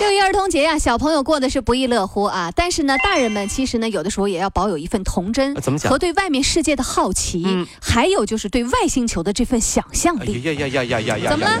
六一儿童节呀，小朋友过的是不亦乐乎啊！但是呢，大人们其实呢，有的时候也要保有一份童真，怎么讲和对外面世界的好奇，嗯还有就是对外星球的这份想象哎力。呀呀呀呀呀呀！怎么了？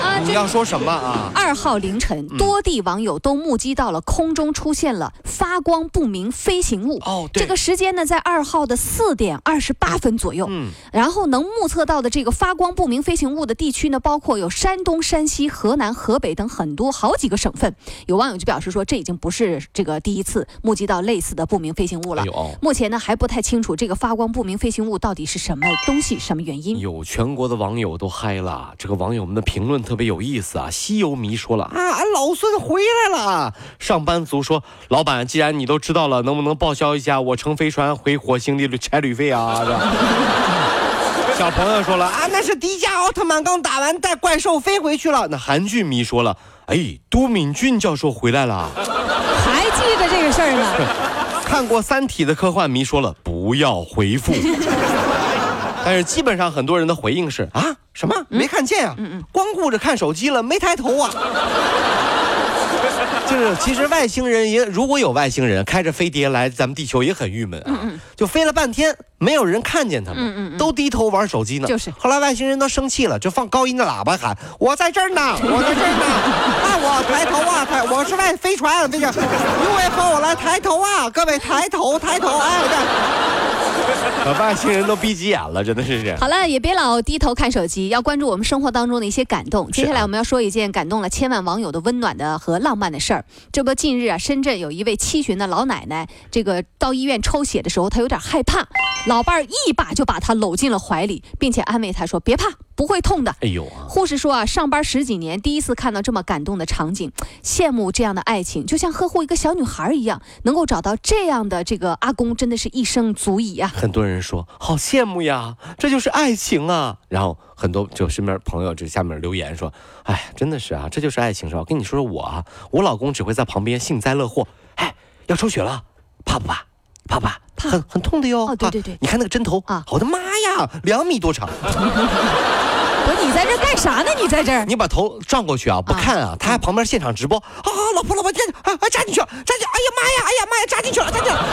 啊，你这要说什么啊？二号凌晨，嗯多地网友都目击到了空中出现了发光不明飞行物。哦，对，这个时间呢，在二号的四点二十八分左右。嗯，然后能目测到的这个发光不明飞行物的地区呢，包括有山东、山西、河南、河北等很多好几个省份。有网友就表示说，这已经不是这个第一次目击到类似的不明飞行物了哎。目前呢还不太清楚这个发光不明飞行物到底是什么东西、什么原因。有全国的网友都嗨了，这个网友们的评论特别有意思啊。西游迷说了啊，俺老孙回来了。上班族说，老板，既然你都知道了，能不能报销一下我乘飞船回火星的差旅费啊？小朋友说了啊，那是迪迦奥特曼刚打完，带怪兽飞回去了。那韩剧迷说了，哎，都敏俊教授回来了。还记得这个事儿呢？看过《三体》的科幻迷说了不要回复，但是基本上很多人的回应是啊什么没看见啊，光顾着看手机了，没抬头啊。就是其实外星人也如果有外星人开着飞碟来咱们地球也很郁闷啊，就飞了半天没有人看见他们，都低头玩手机呢。就是。后来外星人都生气了，就放高音的喇叭喊我在这儿呢，我在这儿呢，看我抬头啊抬，我是外飞船，这个 UFO 来抬头啊，各位抬头抬头，哎，这把外星人都逼急眼了，真的是。好了，也别老低头看手机，要关注我们生活当中的一些感动。接下来我们要说一件感动了千万网友的温暖的和浪漫的事儿。这不，近日啊，深圳有一位七旬的老奶奶，这个到医院抽血的时候，她有点害怕，老伴儿一把就把她搂进了怀里，并且安慰她说：“别怕，不会痛的。”哎呦啊，护士说啊，上班十几年，第一次看到这么感动的场景，羡慕这样的爱情，就像呵护一个小女孩一样，能够找到这样的这个阿公，真的是一生足矣啊。很多人说好羡慕呀，这就是爱情啊。然后很多就身边朋友就下面留言说，哎，真的是啊，这就是爱情是吧？我跟你说说我啊，我老公只会在旁边幸灾乐祸。哎，要抽血了，怕不 怕？怕不怕？怕很很痛的哟。哦对对对啊你看那个针头啊我的妈呀，两米多长。在这干啥呢？你在这儿？你把头转过去啊，不看啊，他还旁边现场直播啊，老婆老婆，这啊啊扎进去了，扎进，哎呀妈呀，哎呀妈呀，扎进去了，扎进去了，啊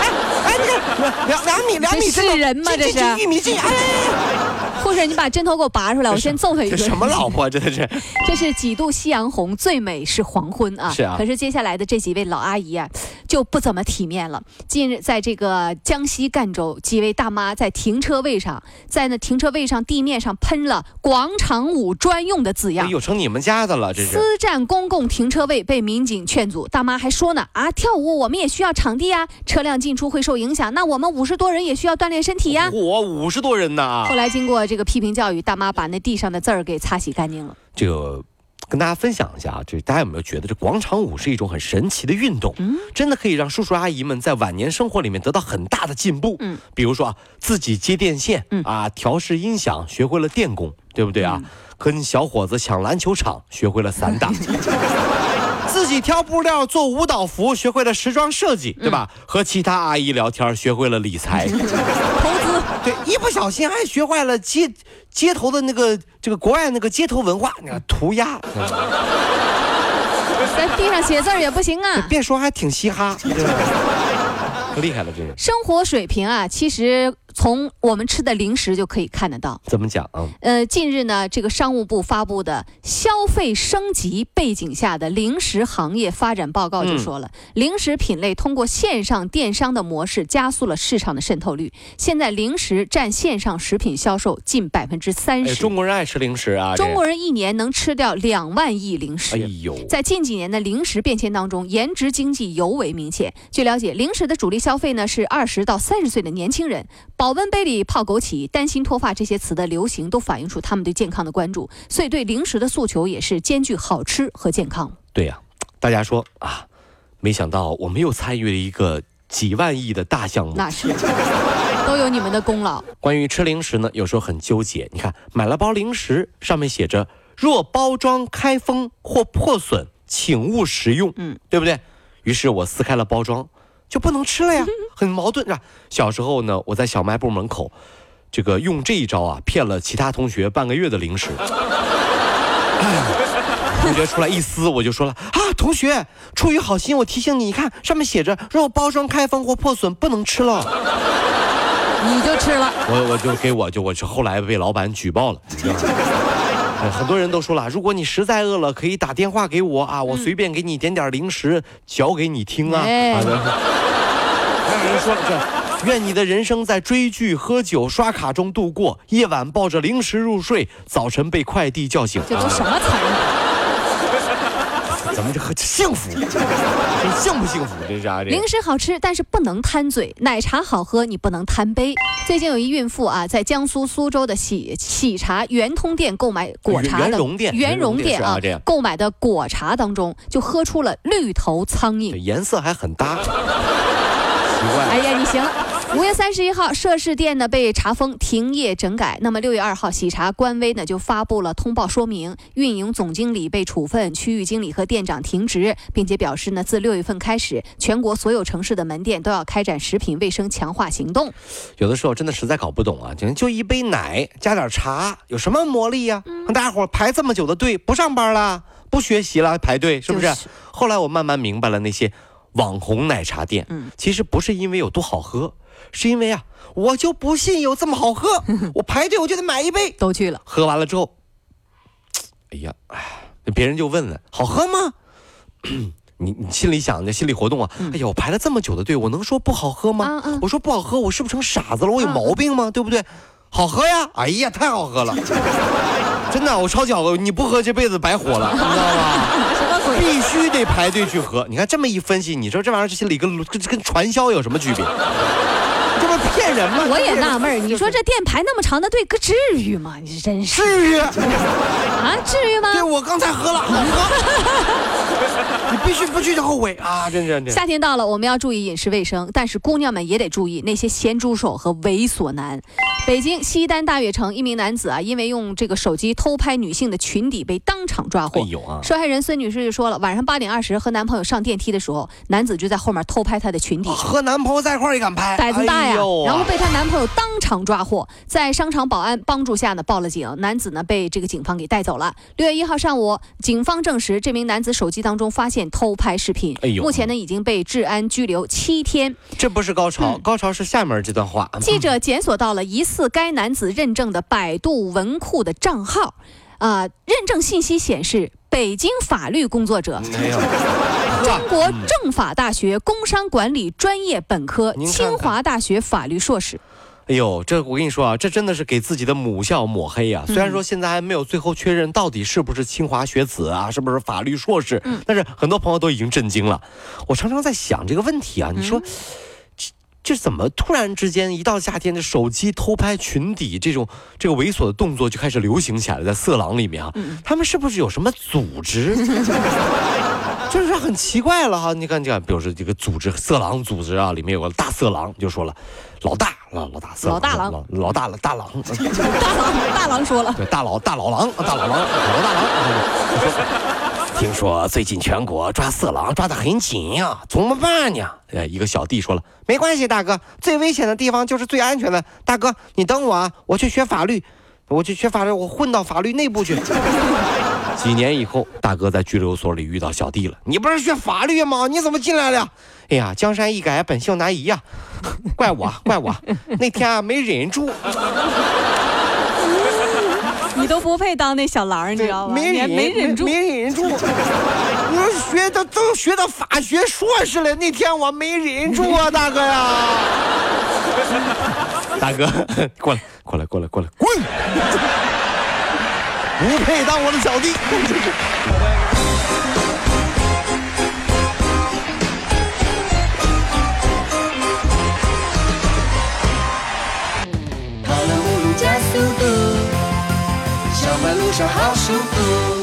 哎哎，你看两两米两米这是人吗这是进玉米进，哎哎哎。护士，你把针头给我拔出来，我先揍他一顿。这什么老婆啊，真的是。这是几度夕阳红，最美是黄昏啊！是啊可是接下来的这几位老阿姨啊，就不怎么体面了。近日，在这个江西赣州，几位大妈在停车位上，在那停车位上地面上喷了“广场舞专用”的字样。哎呦，成你们家的了，这是。私占公共停车位被民警劝阻，大妈还说呢啊，跳舞我们也需要场地呀，车辆进出会受影响，那我们五十多人也需要锻炼身体呀。我五十多人呢后。来经过这个批评教育，大妈把那地上的字儿给擦洗干净了。这个跟大家分享一下啊，这大家有没有觉得这广场舞是一种很神奇的运动？嗯真的可以让叔叔阿姨们在晚年生活里面得到很大的进步。嗯，比如说啊，自己接电线，嗯啊，调试音响，学会了电工，对不对啊？跟小伙子抢篮球场，学会了散打。自己挑布料做舞蹈服，学会了时装设计，对吧？和其他阿姨聊天，学会了理财。投资对，一不小心还学坏了街街头的那个这个国外那个街头文化，那个涂鸦，在地上写字儿也不行啊。别说还挺嘻哈，可 厉害了，这是。生活水平啊，其实从我们吃的零食就可以看得到。怎么讲啊？呃，近日呢，这个商务部发布的消费升级背景下的零食行业发展报告就说了，零食品类通过线上电商的模式加速了市场的渗透率。现在零食占线上食品销售近百分之三哎，十。中国人爱吃零食啊，中国人一年能吃掉两万亿零食。哎呦，在近几年的零食变迁当中，颜值经济尤为明显。据了解，零食的主力消费呢是二十到三十岁的年轻人。保温杯里泡枸杞、担心脱发这些词的流行，都反映出他们对健康的关注。所以对零食的诉求也是兼具好吃和健康。对呀、大家说啊，没想到我们又参与了一个几万亿的大项目。那是，都有你们的功劳。关于吃零食呢，有时候很纠结。你看，买了包零食，上面写着“若包装开封或破损，请勿食用”，嗯，对不对？于是我撕开了包装，就不能吃了呀，很矛盾是吧？小时候呢，我在小卖部门口，这个用这一招啊，骗了其他同学半个月的零食。同学出来一撕，我就说了啊，同学，出于好心，我提醒你，你看上面写着“若包装开封或破损，不能吃了”。你就吃了，我我就给我就我是后来被老板举报了。你知道吗哎很多人都说了，如果你实在饿了，可以打电话给我啊，我随便给你点点零食，嚼给你听啊。哎啊对还有人说愿你的人生在追剧、喝酒、刷卡中度过，夜晚抱着零食入睡，早晨被快递叫醒。这都什么词儿？怎么这很幸福？这幸不幸福？这家这零食好吃，但是不能贪嘴；奶茶好喝，你不能贪杯。最近有一孕妇啊，在江苏苏州的喜喜茶圆通店购买果茶的圆融店圆融店啊购买的果茶当中就喝出了绿头苍蝇。颜色还很搭，奇怪。哎呀，你行了。五月三十一号，涉事店呢被查封停业整改。那么六月二号，喜茶官微呢就发布了通报说明，运营总经理被处分，区域经理和店长停职，并且表示呢，自六月份开始，全国所有城市的门店都要开展食品卫生强化行动。有的时候真的实在搞不懂啊，就就一杯奶加点茶，有什么魔力呀、让大家伙排这么久的队，不上班了，不学习了，排队是不是？就是后来我慢慢明白了，那些网红奶茶店，嗯其实不是因为有多好喝，是因为啊，我就不信有这么好喝，我排队我就得买一杯。都去了，喝完了之后，哎呀，哎，别人就问了，好喝吗？你你心里想的心理活动啊，哎呀，我排了这么久的队，我能说不好喝吗？嗯嗯我说不好喝，我是不是成傻子了？我有毛病吗？对不对？好喝呀！哎呀，太好喝了，真的，我超级好喝，你不喝这辈子白活了，你知道吗？必须得排队去喝。你看这么一分析，你说这玩意儿心里跟跟跟传销有什么区别？这不是骗人吗？我也纳闷儿，你说这店排那么长的队，可至于吗？你真是至于？啊，至于吗？对，我刚才喝了。你必须不去就后悔啊！真是真是。夏天到了，我们要注意饮食卫生，但是姑娘们也得注意那些咸猪手和猥琐男。北京西单大悦城一名男子啊，因为用这个手机偷拍女性的裙底，被当场抓获。哎呦啊！受害人孙女士就说了，晚上八点二十和男朋友上电梯的时候，男子就在后面偷拍她的裙底。和男朋友在一块儿也敢拍，胆子大呀，然后被她男朋友当场抓获，在商场保安帮助下呢报了警，男子呢被这个警方给带走了。六月一号上午，警方证实这名男子手机当中发现偷拍视频，哎呦目前呢已经被治安拘留七天。这不是高潮，嗯高潮是下面这段话。记者检索到了疑似该男子认证的百度文库的账号，啊、认证信息显示北京法律工作者。中国政法大学工商管理专业本科，看看清华大学法律硕士。哎呦，这我跟你说啊，这真的是给自己的母校抹黑啊！虽然说现在还没有最后确认到底是不是清华学子啊，是不是法律硕士，但是很多朋友都已经震惊了。我常常在想这个问题啊，你说。这这怎么突然之间一到夏天，这手机偷拍裙底这种这个猥琐的动作就开始流行起来了，在色狼里面啊，他们是不是有什么组织？就是很奇怪了哈，你看，你看，比如说这个组织色狼组织啊，里面有个大色狼，就说了，老大老老大色狼老大狼老老大了大狼，大狼，大狼说了，对大老大老狼大老狼老大狼，听说最近全国抓色狼抓得很紧呀、怎么办呢？呃，一个小弟说了，没关系，大哥，最危险的地方就是最安全的，大哥你等我啊，我去学法律，我去学法律，我混到法律内部去。几年以后，大哥在拘留所里遇到小弟了。你不是学法律吗？你怎么进来了？哎呀，江山易改，本性难移呀、怪我，怪我，那天啊没忍住，你都不配当那小狼，你知道吗？没忍，没忍住。没忍住。你说学的都学到法学硕士了，那天我没忍住啊，大哥呀！大哥，过来，过来，过来，过来，滚！不配当我的小弟。跑了五路加速度，上班路上好舒服。